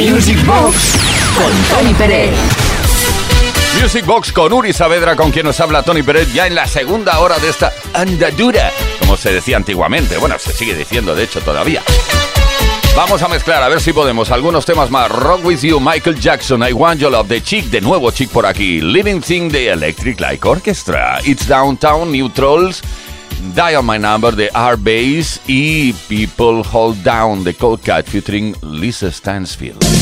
Music Box con Tony Pérez. Music Box con Uri Saavedra, con quien nos habla Tony Pérez, ya en la segunda hora de esta andadura, como se decía antiguamente. Bueno, se sigue diciendo, de hecho, todavía. Vamos a mezclar, a ver si podemos, algunos temas más. Rock With You, Michael Jackson, I Want Your Love, The Chick, de nuevo Chick por aquí. Living Thing, de Electric Light Orchestra. It's Downtown, Neutrals. Dial My Number de R-Bass y People Hold Down de Cold Cat featuring Lisa Stansfield.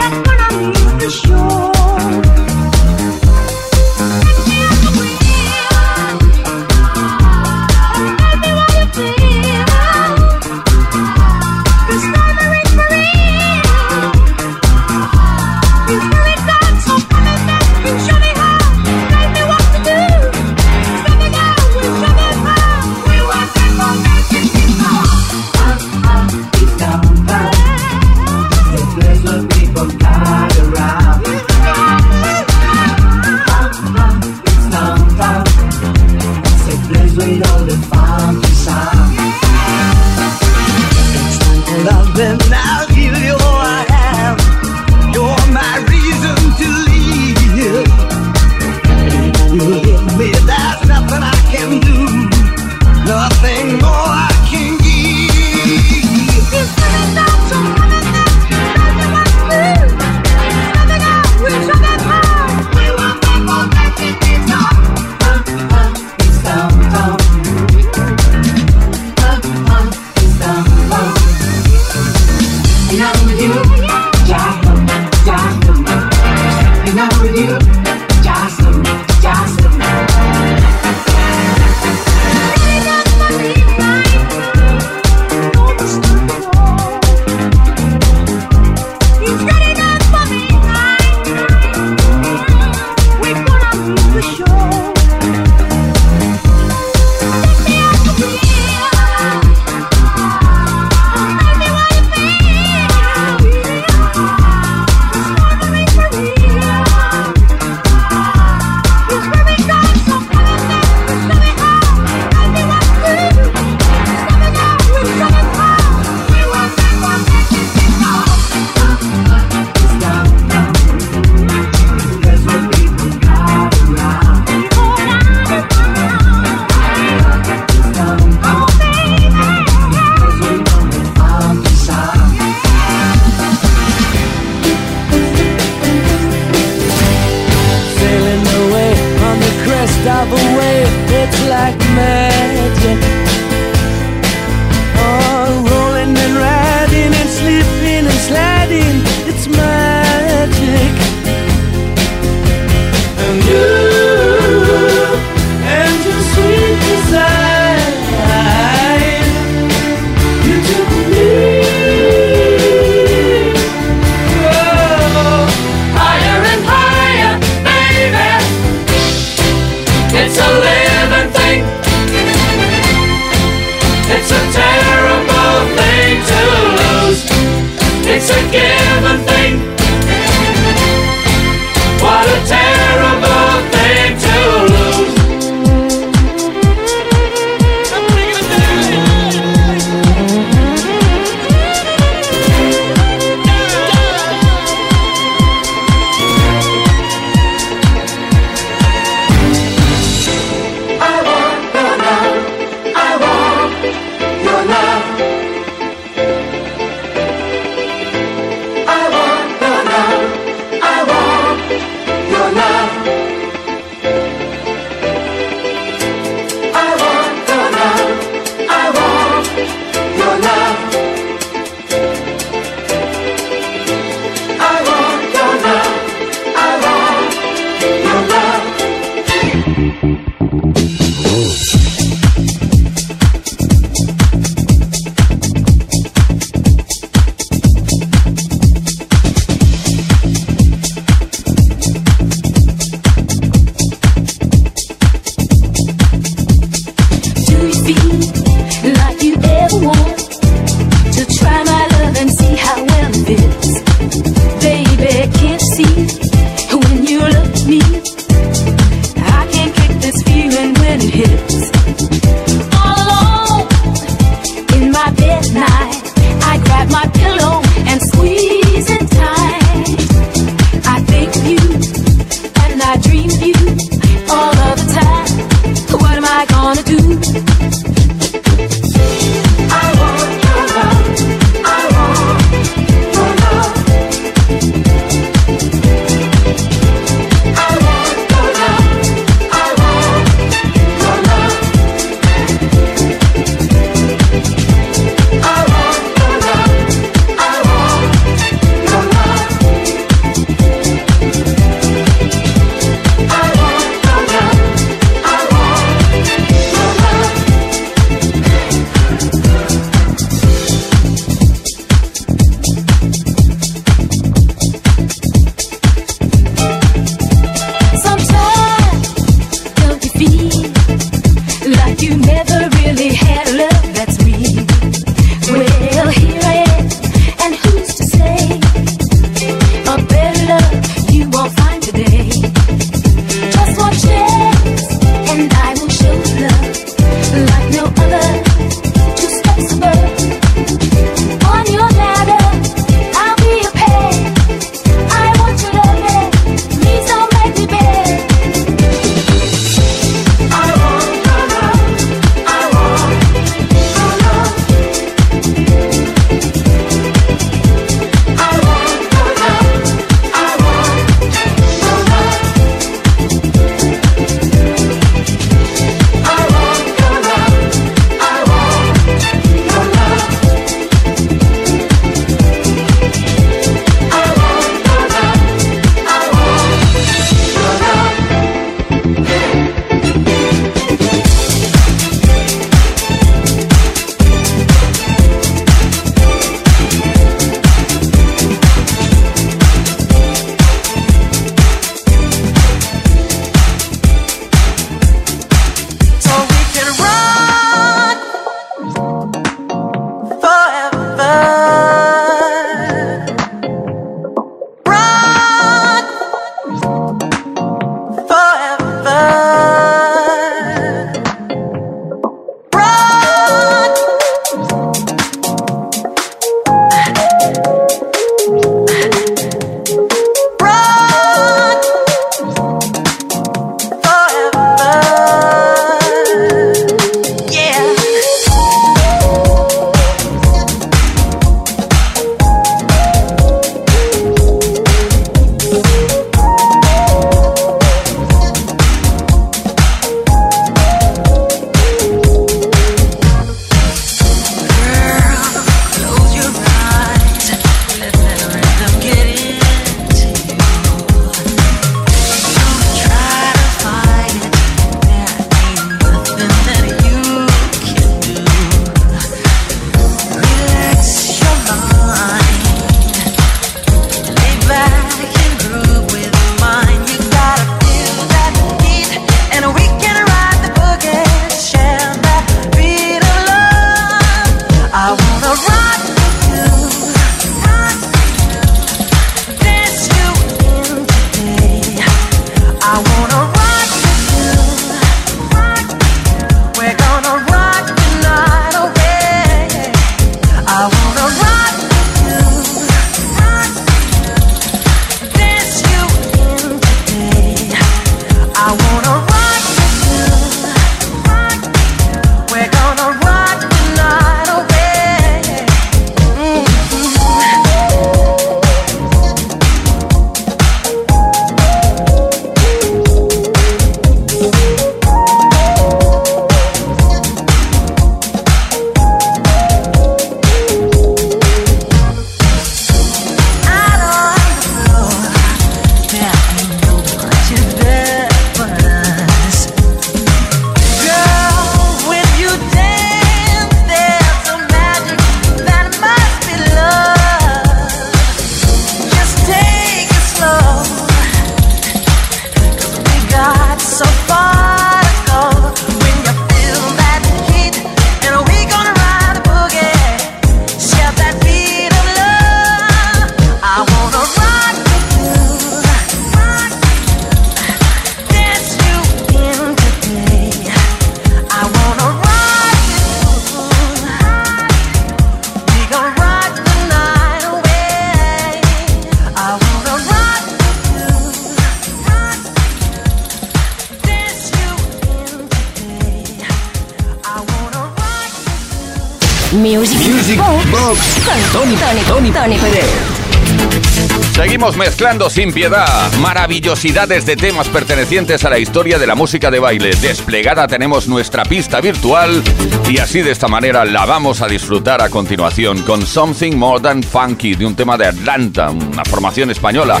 Mezclando sin piedad maravillosidades de temas pertenecientes a la historia de la música de baile. Desplegada tenemos nuestra pista virtual y así de esta manera la vamos a disfrutar a continuación con Something More Than Funky de un tema de Atlanta, una formación española.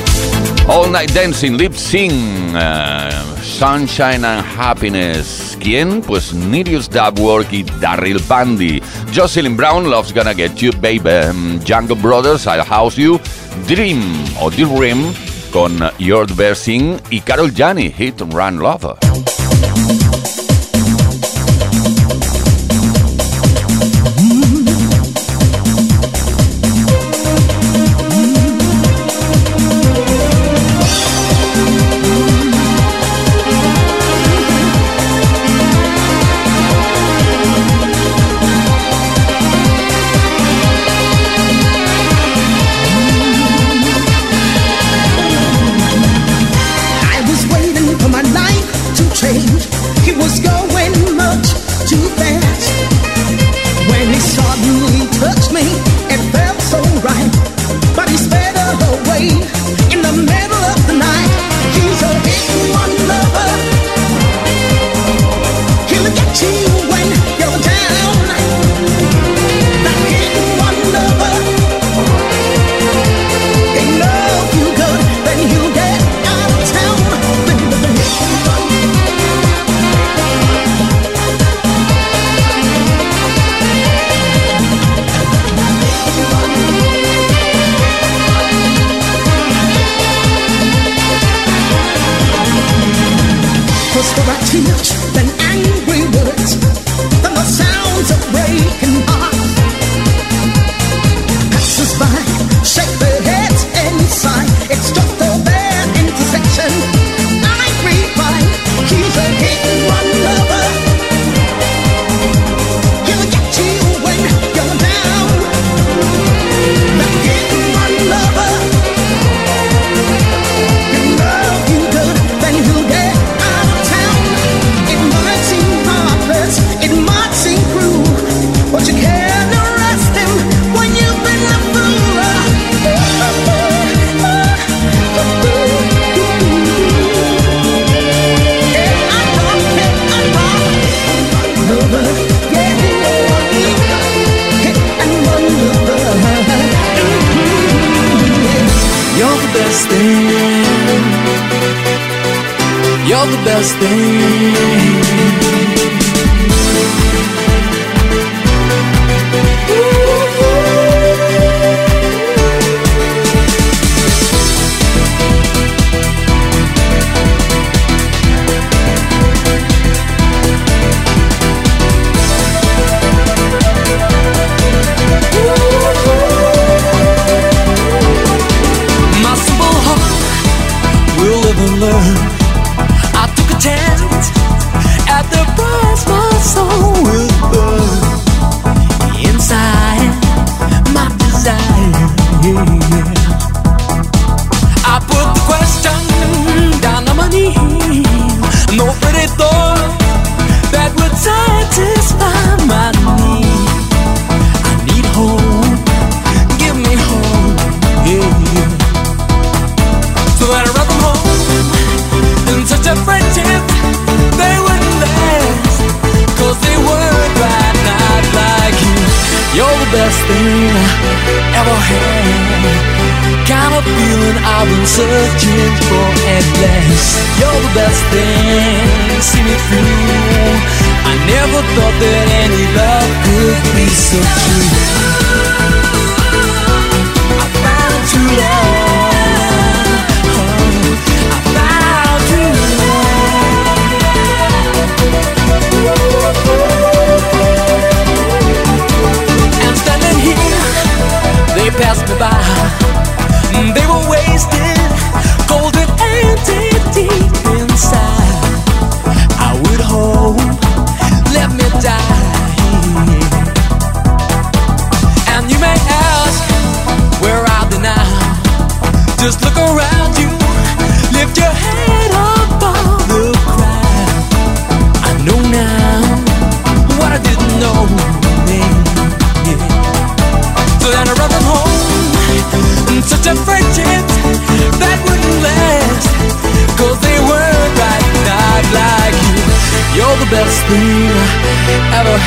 All Night Dancing, Lip Sing, uh, Sunshine and Happiness. ¿Quién? Pues Nirius Dubwork y Daryl Bandy. Jocelyn Brown, Love's Gonna Get You, Baby. Um, Jungle Brothers, I'll House You. Dream o Dream con Your Versing y Carol Jani, Hit and Run Lover. I've been searching for at last You're the best thing, see me through. I never thought that any love could be so true.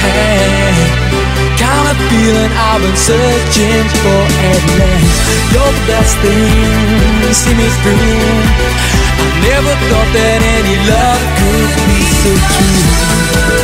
hand Kind of feeling I've been searching for at last. You're the best thing to see me through. I never thought that any love could be so true.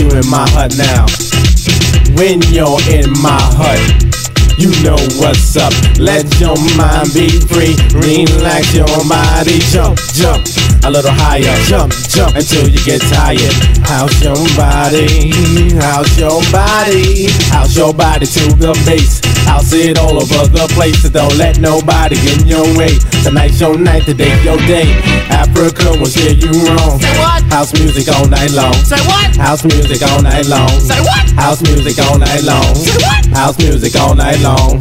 you in my hut now. When you're in my hut, you know what's up. Let your mind be free. Relax your body. Jump, jump a little higher. Jump, jump until you get tired. House your body? house your body? house your body to the base? I'll see it all over the place. So don't let nobody get in your way. Tonight's your night, today's your day. Africa will steer you wrong. Say what? House music all night long. Say what? House music all night long. Say what? House music all night long. Say what? House music all night long.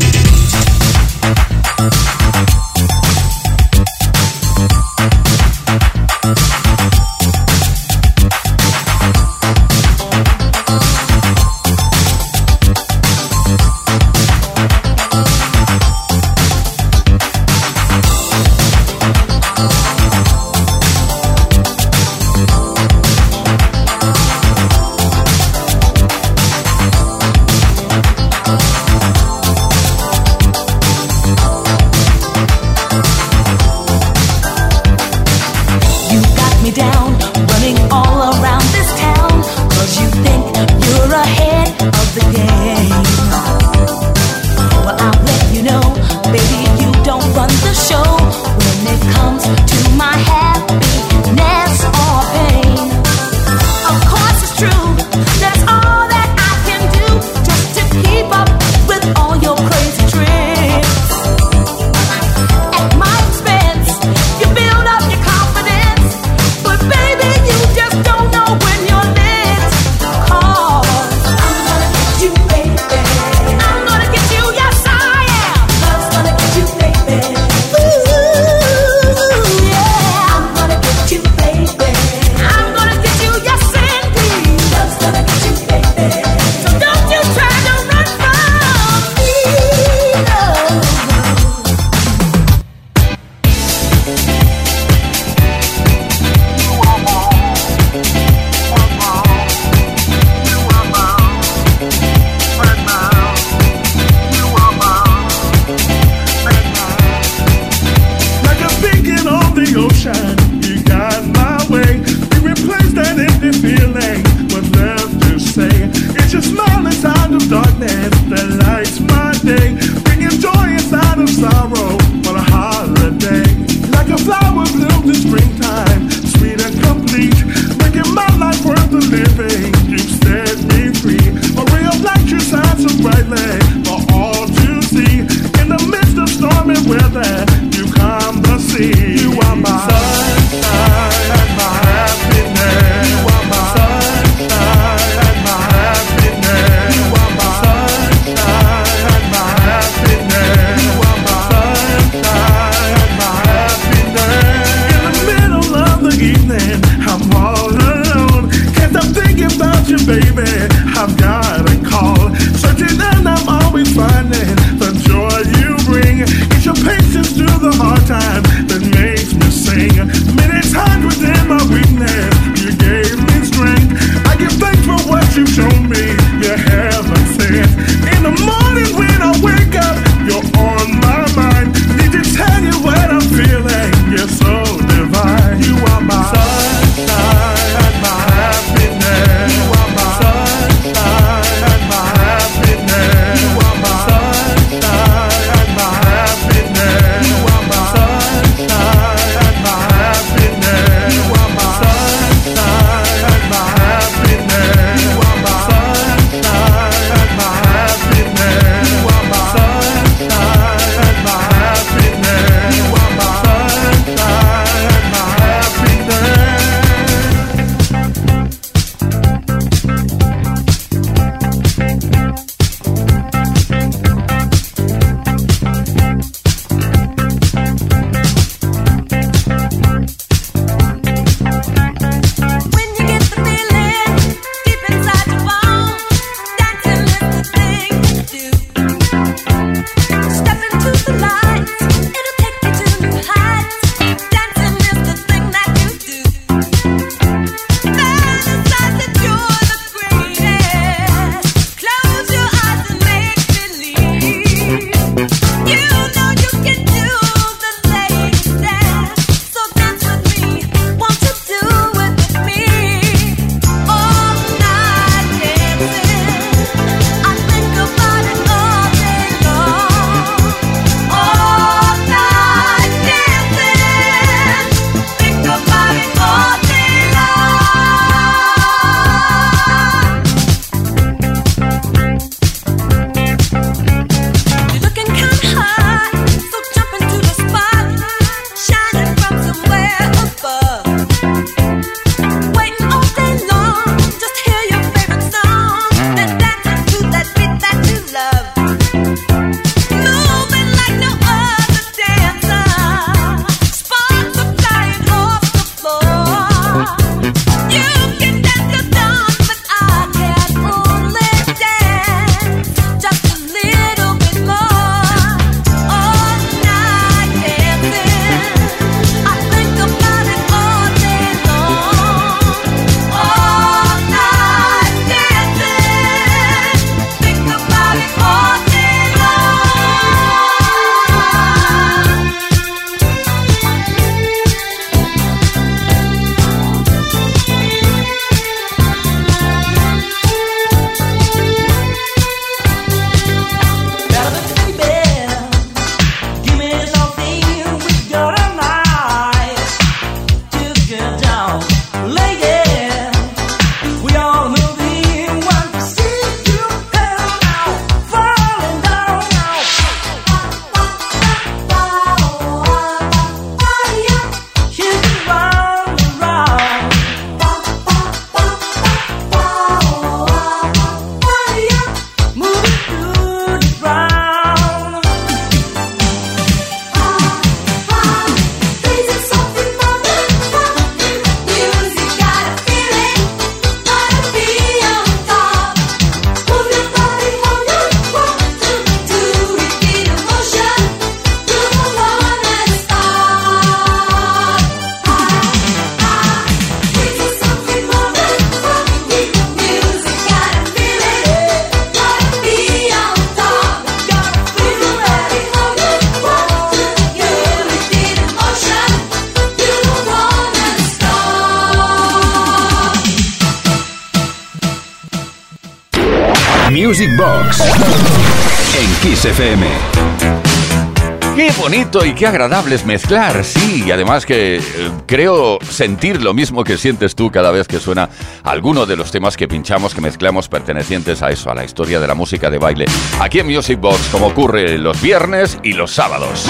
¡Ay, qué agradable es mezclar! Sí, y además que eh, creo sentir lo mismo que sientes tú cada vez que suena alguno de los temas que pinchamos, que mezclamos pertenecientes a eso, a la historia de la música de baile, aquí en Music Box, como ocurre los viernes y los sábados.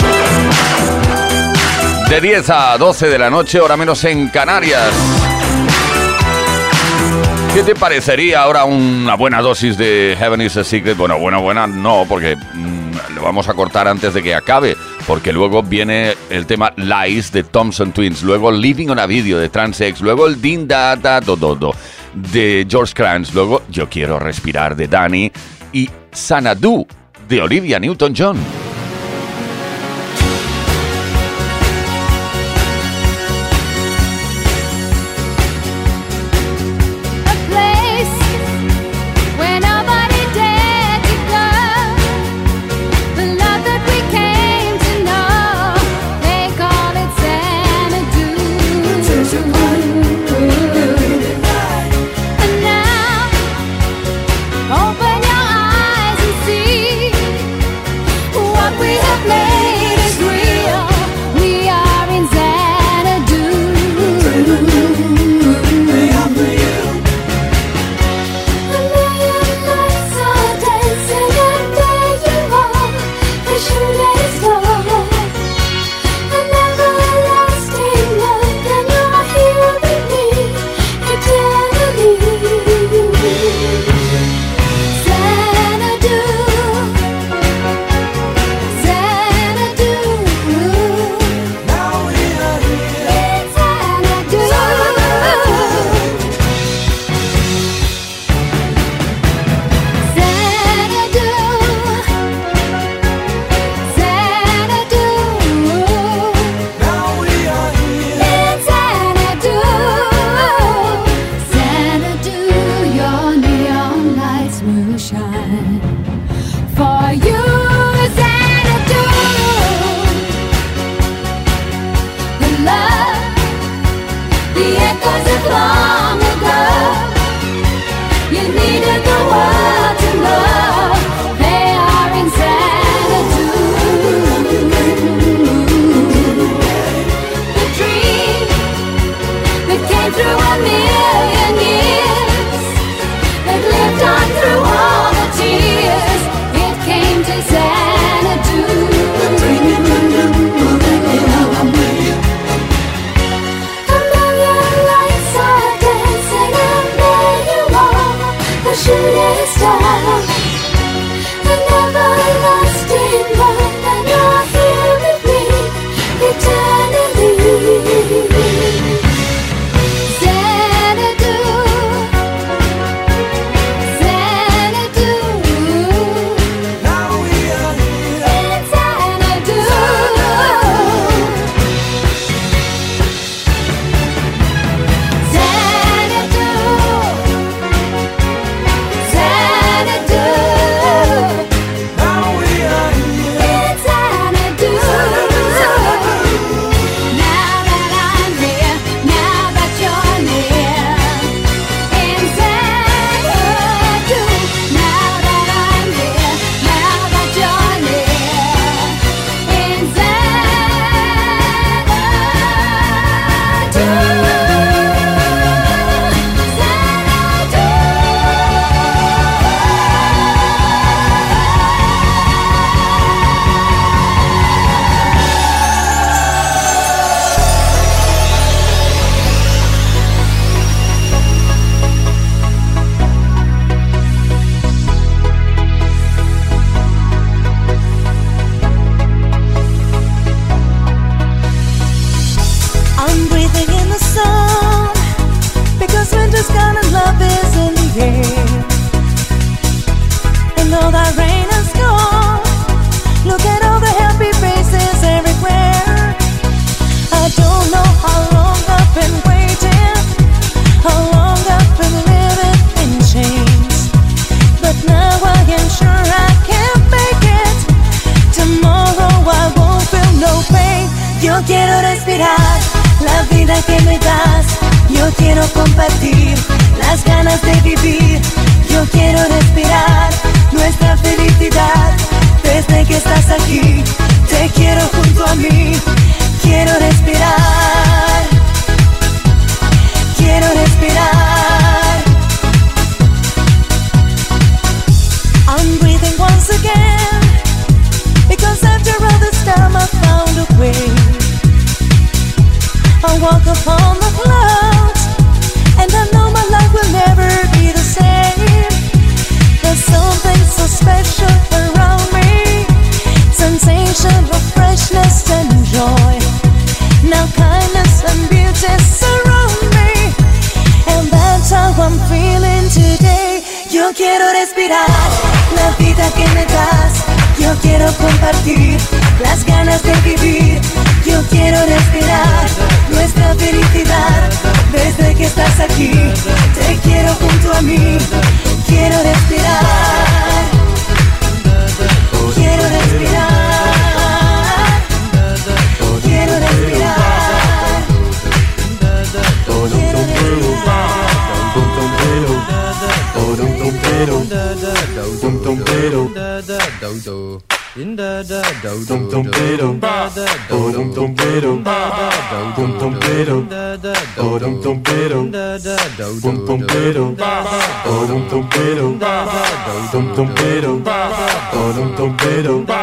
De 10 a 12 de la noche, hora menos en Canarias. ¿Qué te parecería ahora una buena dosis de Heaven is a Secret? Bueno, buena, buena, no, porque mm, lo vamos a cortar antes de que acabe porque luego viene el tema Lies de Thompson Twins, luego Living on a Video de Transex, luego el Din Da Da Do Do Do de George Kranz, luego Yo Quiero Respirar de Danny y Sanadu de Olivia Newton-John. do do do do do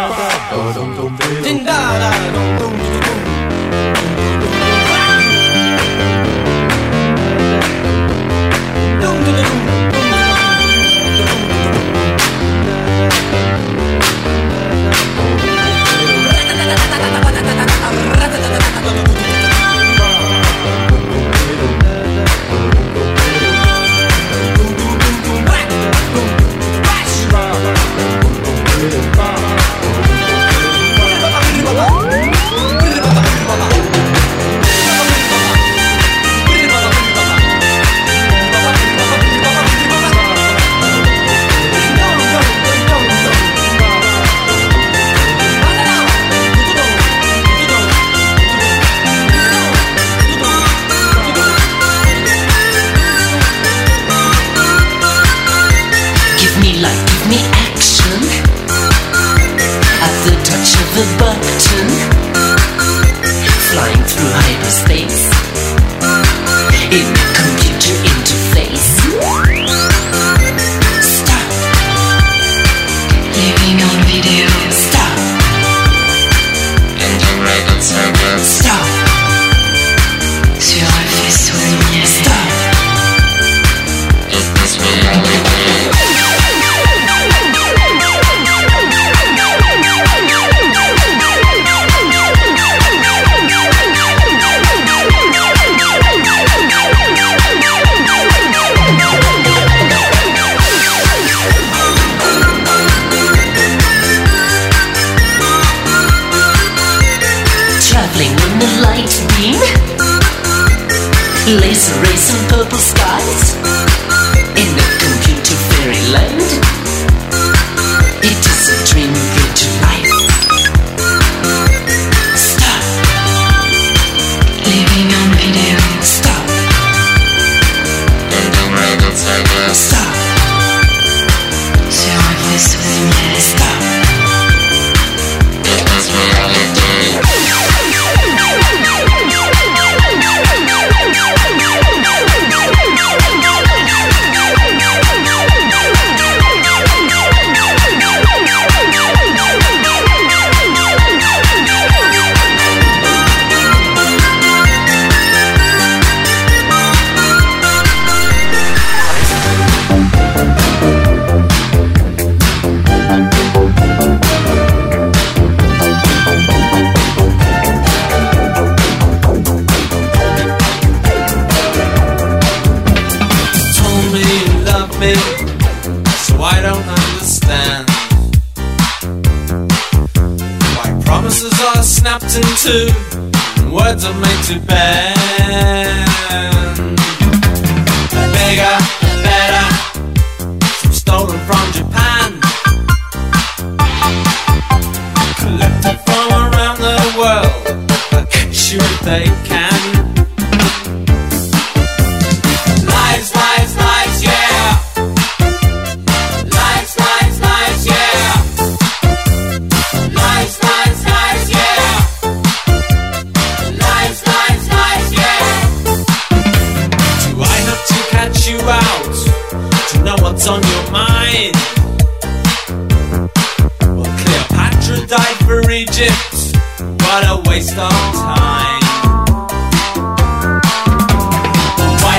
It's. White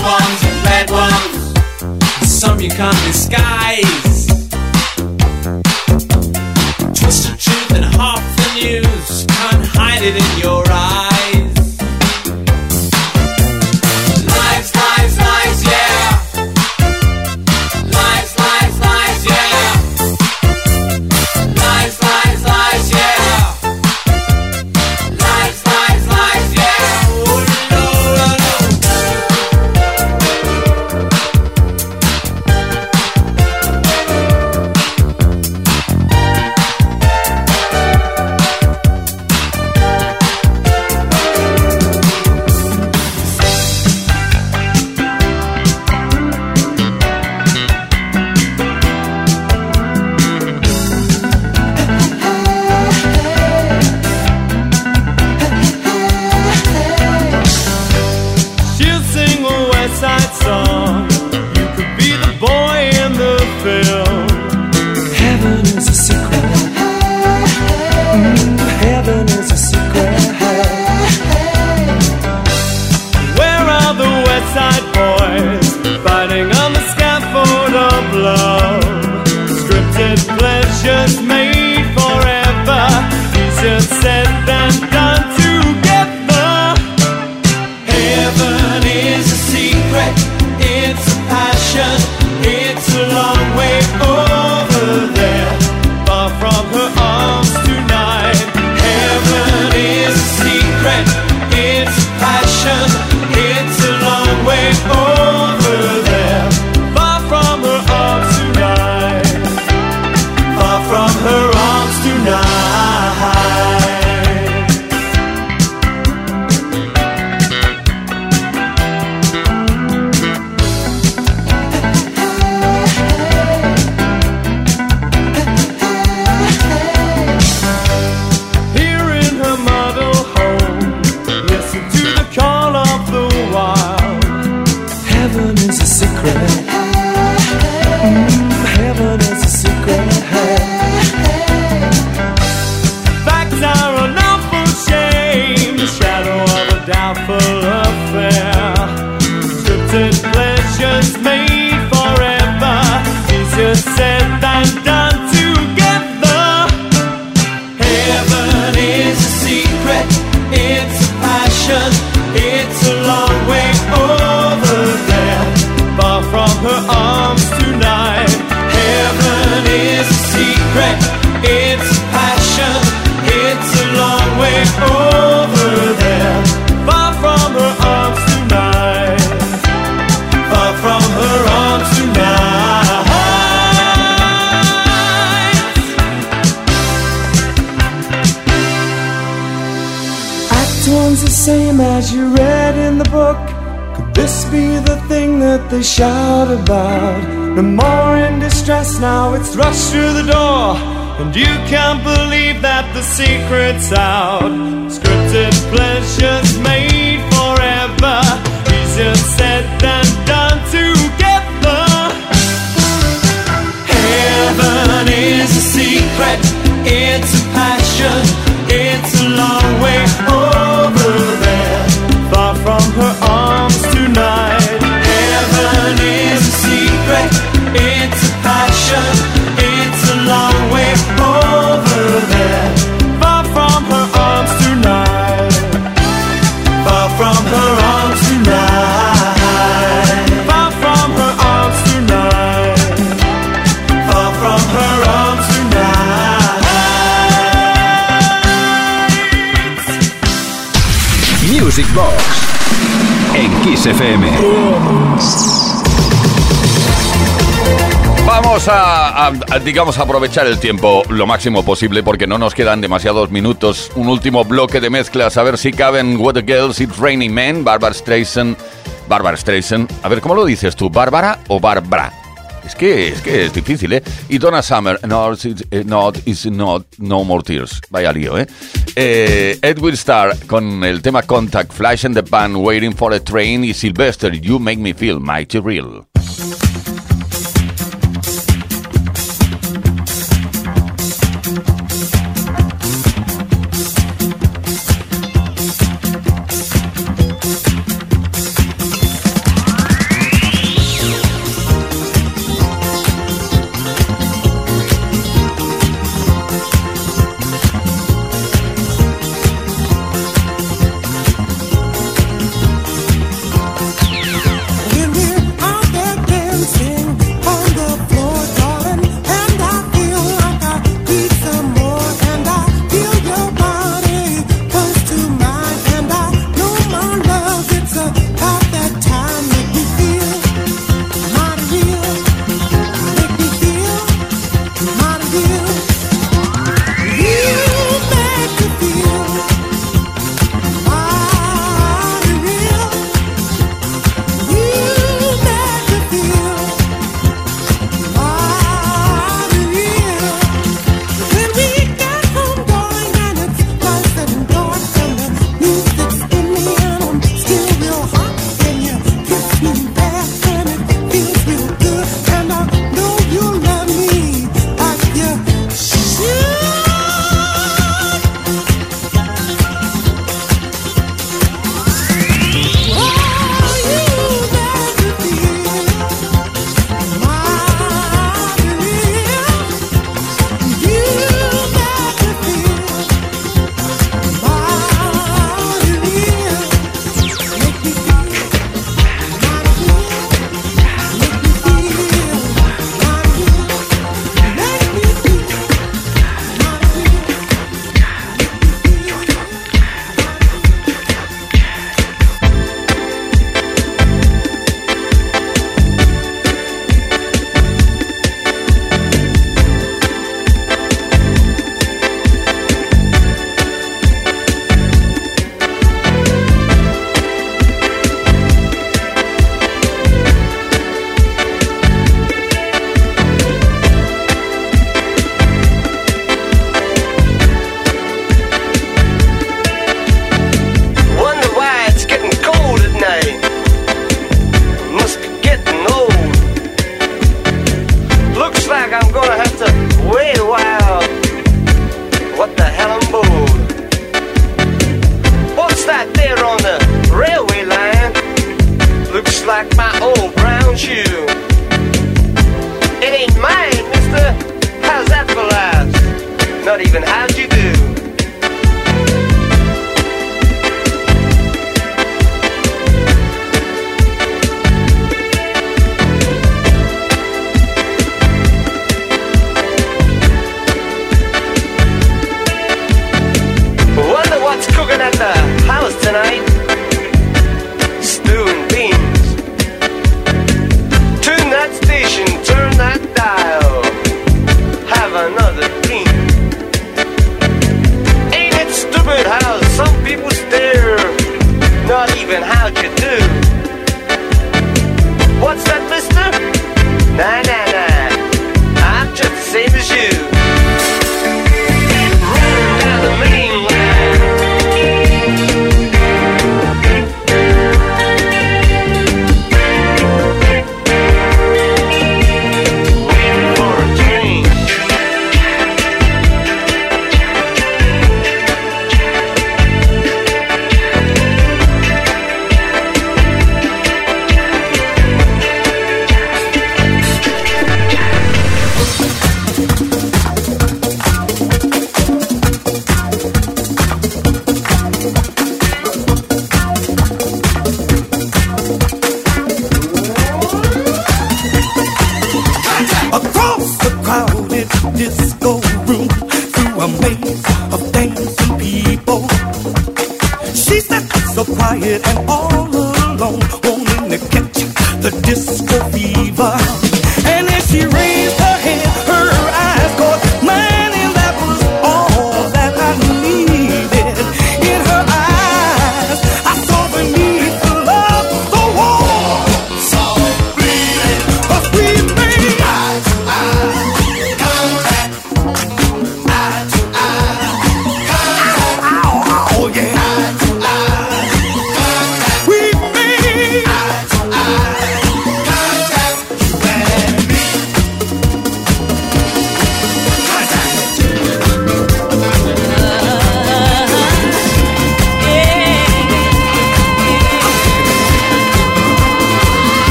ones and red ones, some you can't disguise. it pleasures made forever? Is it said and done? This be the thing that they shout about? No more in distress now, it's rushed through the door. And you can't believe that the secret's out. Scripted pleasures made forever. Easier said than done together. Heaven is a secret, it's a passion, it's a long way over there. En. Vamos a, digamos, aprovechar el tiempo lo máximo posible porque no nos quedan demasiados minutos. Un último bloque de mezclas, a ver si caben What the Girls, It's Raining Men, Barbara Streisand. Barbara Streisand. A ver, ¿cómo lo dices tú? ¿Bárbara o Barbara? Es que es que es difícil, ¿eh? Y Donna Summer, no, it's, eh, not, it's not, no more tears. Vaya lío, ¿eh? eh Edwin Starr con el tema Contact, Flash in the Pan, Waiting for a Train y Sylvester, You Make Me Feel Mighty Real.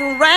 Right.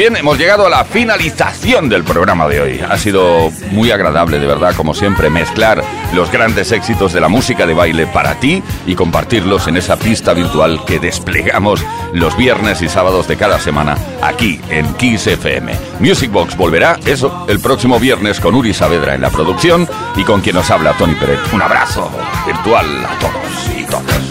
Bien, hemos llegado a la finalización del programa de hoy. Ha sido muy agradable, de verdad, como siempre, mezclar los grandes éxitos de la música de baile para ti y compartirlos en esa pista virtual que desplegamos los viernes y sábados de cada semana aquí en Kiss FM. Music Box volverá, eso, el próximo viernes con Uri Saavedra en la producción y con quien nos habla Tony Pérez. Un abrazo virtual a todos y todas.